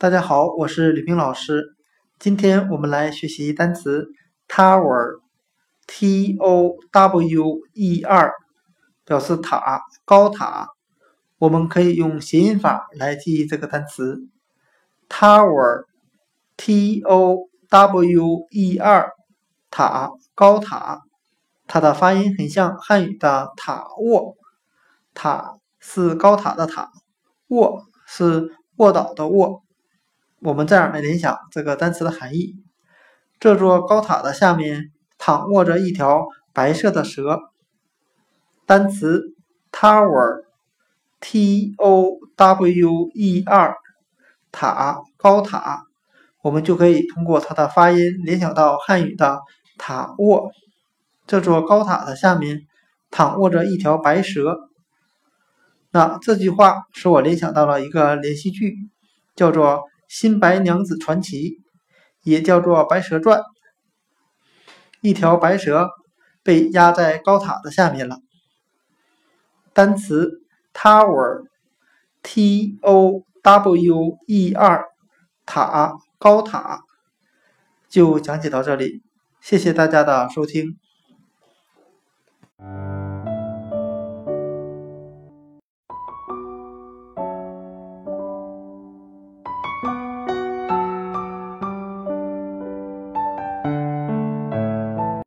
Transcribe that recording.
大家好，我是李冰老师。今天我们来学习单词 tower，t o w e r，表示塔、高塔。我们可以用谐音法来记忆这个单词 tower，t o w e r，塔、高塔。它的发音很像汉语的塔卧，塔是高塔的塔，卧是卧倒的卧。我们这样来联想这个单词的含义：这座高塔的下面躺卧着一条白色的蛇。单词 tower，t o w e r，塔高塔，我们就可以通过它的发音联想到汉语的塔卧。这座高塔的下面躺卧着一条白蛇。那这句话使我联想到了一个连续剧，叫做。新白娘子传奇，也叫做白蛇传。一条白蛇被压在高塔的下面了。单词 tower，t o w e r，塔高塔，就讲解到这里。谢谢大家的收听。